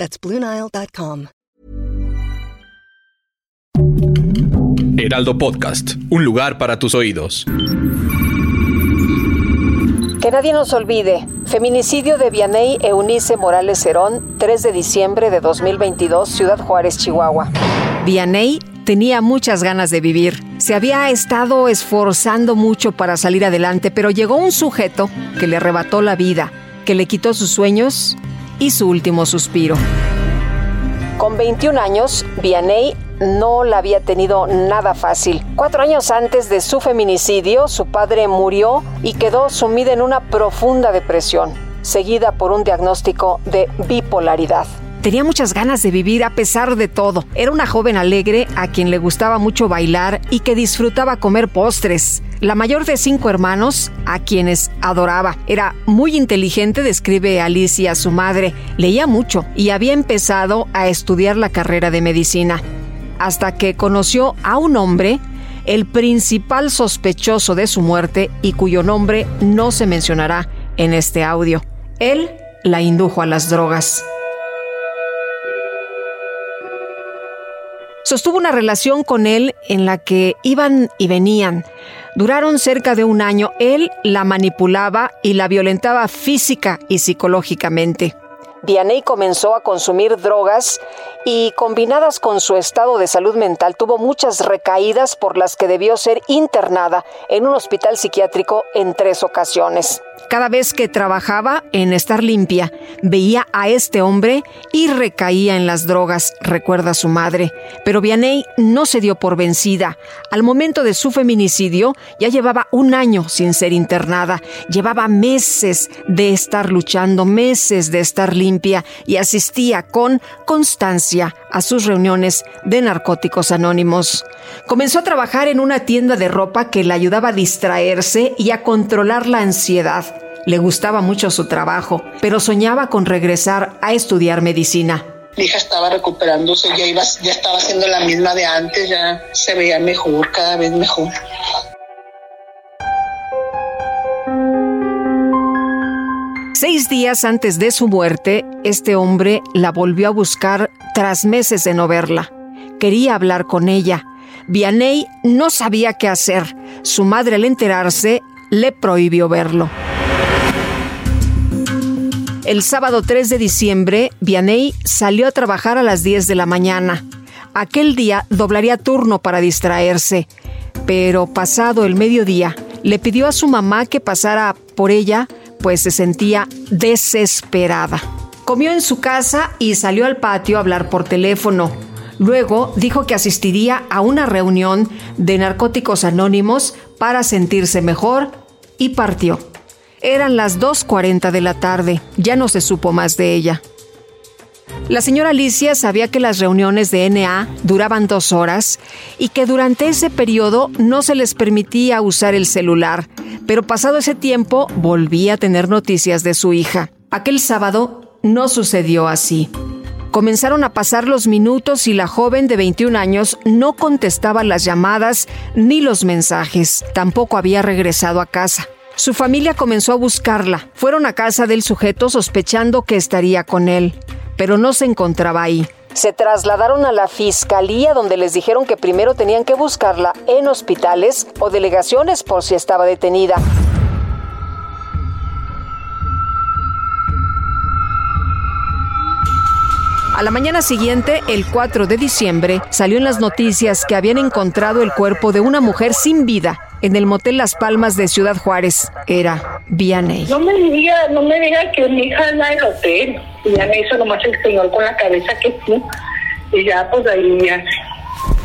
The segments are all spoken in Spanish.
That's BlueNile.com. Heraldo Podcast, un lugar para tus oídos. Que nadie nos olvide. Feminicidio de Vianey Eunice Morales Cerón, 3 de diciembre de 2022, Ciudad Juárez, Chihuahua. Vianey tenía muchas ganas de vivir. Se había estado esforzando mucho para salir adelante, pero llegó un sujeto que le arrebató la vida, que le quitó sus sueños y su último suspiro. Con 21 años, Vianey no la había tenido nada fácil. Cuatro años antes de su feminicidio, su padre murió y quedó sumida en una profunda depresión, seguida por un diagnóstico de bipolaridad. Tenía muchas ganas de vivir a pesar de todo. Era una joven alegre a quien le gustaba mucho bailar y que disfrutaba comer postres. La mayor de cinco hermanos, a quienes adoraba. Era muy inteligente, describe Alicia, su madre. Leía mucho y había empezado a estudiar la carrera de medicina. Hasta que conoció a un hombre, el principal sospechoso de su muerte y cuyo nombre no se mencionará en este audio. Él la indujo a las drogas. Sostuvo una relación con él en la que iban y venían. Duraron cerca de un año. Él la manipulaba y la violentaba física y psicológicamente. Vianey comenzó a consumir drogas y combinadas con su estado de salud mental tuvo muchas recaídas por las que debió ser internada en un hospital psiquiátrico en tres ocasiones. Cada vez que trabajaba en estar limpia, veía a este hombre y recaía en las drogas, recuerda su madre. Pero Vianey no se dio por vencida. Al momento de su feminicidio ya llevaba un año sin ser internada. Llevaba meses de estar luchando, meses de estar limpia y asistía con constancia a sus reuniones de narcóticos anónimos. Comenzó a trabajar en una tienda de ropa que le ayudaba a distraerse y a controlar la ansiedad. Le gustaba mucho su trabajo, pero soñaba con regresar a estudiar medicina. Mi hija estaba recuperándose, ya, iba, ya estaba haciendo la misma de antes, ya se veía mejor, cada vez mejor. Días antes de su muerte, este hombre la volvió a buscar tras meses de no verla. Quería hablar con ella. Vianey no sabía qué hacer. Su madre, al enterarse, le prohibió verlo. El sábado 3 de diciembre, Vianey salió a trabajar a las 10 de la mañana. Aquel día doblaría turno para distraerse, pero pasado el mediodía, le pidió a su mamá que pasara por ella, pues se sentía desesperada. Comió en su casa y salió al patio a hablar por teléfono. Luego dijo que asistiría a una reunión de narcóticos anónimos para sentirse mejor y partió. Eran las 2.40 de la tarde, ya no se supo más de ella. La señora Alicia sabía que las reuniones de NA duraban dos horas y que durante ese periodo no se les permitía usar el celular, pero pasado ese tiempo volvía a tener noticias de su hija. Aquel sábado no sucedió así. Comenzaron a pasar los minutos y la joven de 21 años no contestaba las llamadas ni los mensajes. Tampoco había regresado a casa. Su familia comenzó a buscarla. Fueron a casa del sujeto sospechando que estaría con él, pero no se encontraba ahí. Se trasladaron a la fiscalía donde les dijeron que primero tenían que buscarla en hospitales o delegaciones por si estaba detenida. A la mañana siguiente, el 4 de diciembre, salió en las noticias que habían encontrado el cuerpo de una mujer sin vida en el motel Las Palmas de Ciudad Juárez. Era Vianey. No me diga, no me diga que mi hija anda en el hotel. Y ya me hizo nomás el señor con la cabeza que sí. Y ya, pues ahí ya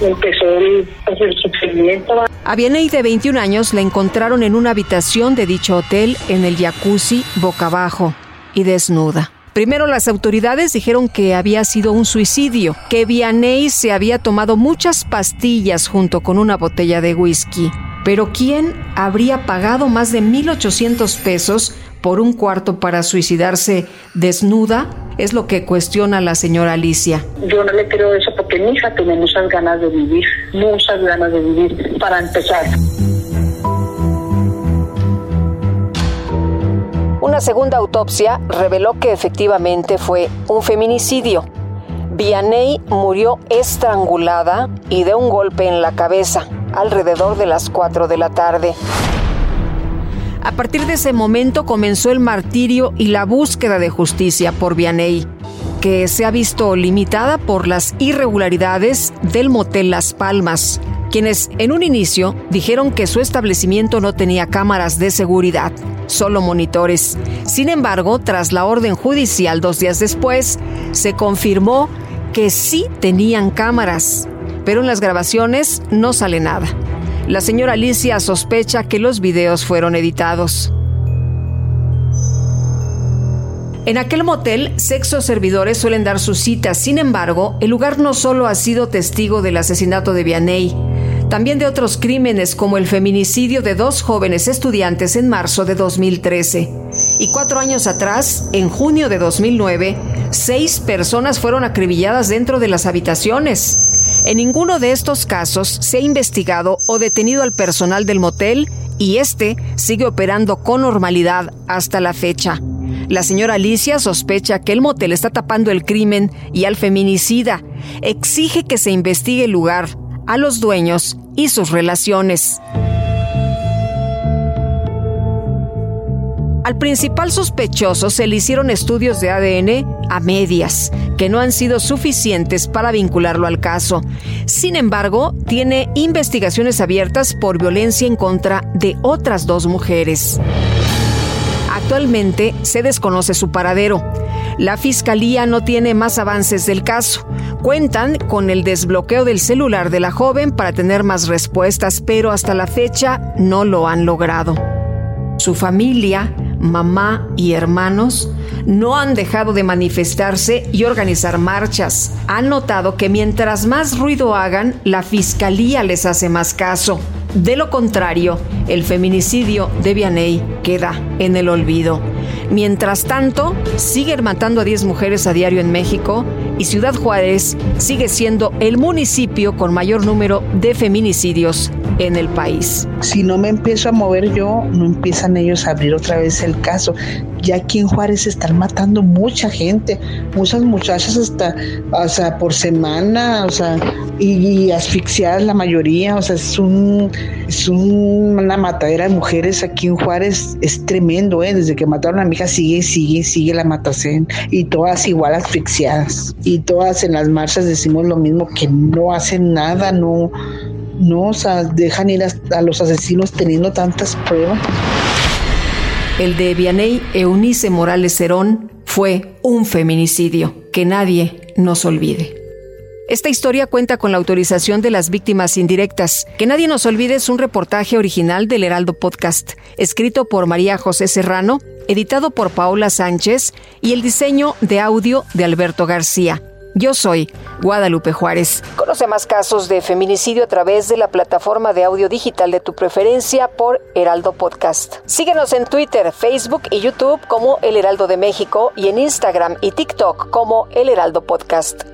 empezó el, pues, el sufrimiento. A Vianey de 21 años la encontraron en una habitación de dicho hotel en el jacuzzi boca abajo y desnuda. Primero las autoridades dijeron que había sido un suicidio, que Vianney se había tomado muchas pastillas junto con una botella de whisky. Pero ¿quién habría pagado más de 1.800 pesos por un cuarto para suicidarse desnuda? Es lo que cuestiona la señora Alicia. Yo no le creo eso porque mi hija tiene muchas ganas de vivir, muchas ganas de vivir para empezar. Una segunda autopsia reveló que efectivamente fue un feminicidio. Vianney murió estrangulada y de un golpe en la cabeza, alrededor de las 4 de la tarde. A partir de ese momento comenzó el martirio y la búsqueda de justicia por Vianney, que se ha visto limitada por las irregularidades del motel Las Palmas, quienes en un inicio dijeron que su establecimiento no tenía cámaras de seguridad, solo monitores. Sin embargo, tras la orden judicial dos días después, se confirmó que sí tenían cámaras, pero en las grabaciones no sale nada. La señora Alicia sospecha que los videos fueron editados. En aquel motel, sexos servidores suelen dar sus citas. Sin embargo, el lugar no solo ha sido testigo del asesinato de Vianney, también de otros crímenes como el feminicidio de dos jóvenes estudiantes en marzo de 2013. Y cuatro años atrás, en junio de 2009, seis personas fueron acribilladas dentro de las habitaciones. En ninguno de estos casos se ha investigado o detenido al personal del motel y este sigue operando con normalidad hasta la fecha. La señora Alicia sospecha que el motel está tapando el crimen y al feminicida. Exige que se investigue el lugar, a los dueños y sus relaciones. Al principal sospechoso se le hicieron estudios de ADN a medias, que no han sido suficientes para vincularlo al caso. Sin embargo, tiene investigaciones abiertas por violencia en contra de otras dos mujeres. Actualmente se desconoce su paradero. La fiscalía no tiene más avances del caso. Cuentan con el desbloqueo del celular de la joven para tener más respuestas, pero hasta la fecha no lo han logrado. Su familia mamá y hermanos no han dejado de manifestarse y organizar marchas. Han notado que mientras más ruido hagan, la fiscalía les hace más caso. De lo contrario, el feminicidio de Vianney queda en el olvido. Mientras tanto, siguen matando a 10 mujeres a diario en México y Ciudad Juárez sigue siendo el municipio con mayor número de feminicidios en el país. Si no me empiezo a mover yo, no empiezan ellos a abrir otra vez el caso. Ya aquí en Juárez están matando mucha gente, muchas muchachas hasta, o sea, por semana, o sea, y, asfixiadas la mayoría, o sea, es un, es una matadera de mujeres aquí en Juárez, es tremendo, ¿eh? Desde que mataron a mi hija sigue, sigue, sigue la matacén, y todas igual asfixiadas, y todas en las marchas decimos lo mismo, que no hacen nada, no no, o sea, dejan ir a, los asesinos teniendo tantas pruebas. El de Vianey Eunice Morales Cerón fue un feminicidio que nadie nos olvide. Esta historia cuenta con la autorización de las víctimas indirectas. Que nadie nos olvide es un reportaje original del Heraldo Podcast, escrito por María José Serrano, editado por Paola Sánchez y el diseño de audio de Alberto García. Yo soy Guadalupe Juárez. Conoce más casos de feminicidio a través de la plataforma de audio digital de tu preferencia por Heraldo Podcast. Síguenos en Twitter, Facebook y YouTube como El Heraldo de México y en Instagram y TikTok como El Heraldo Podcast.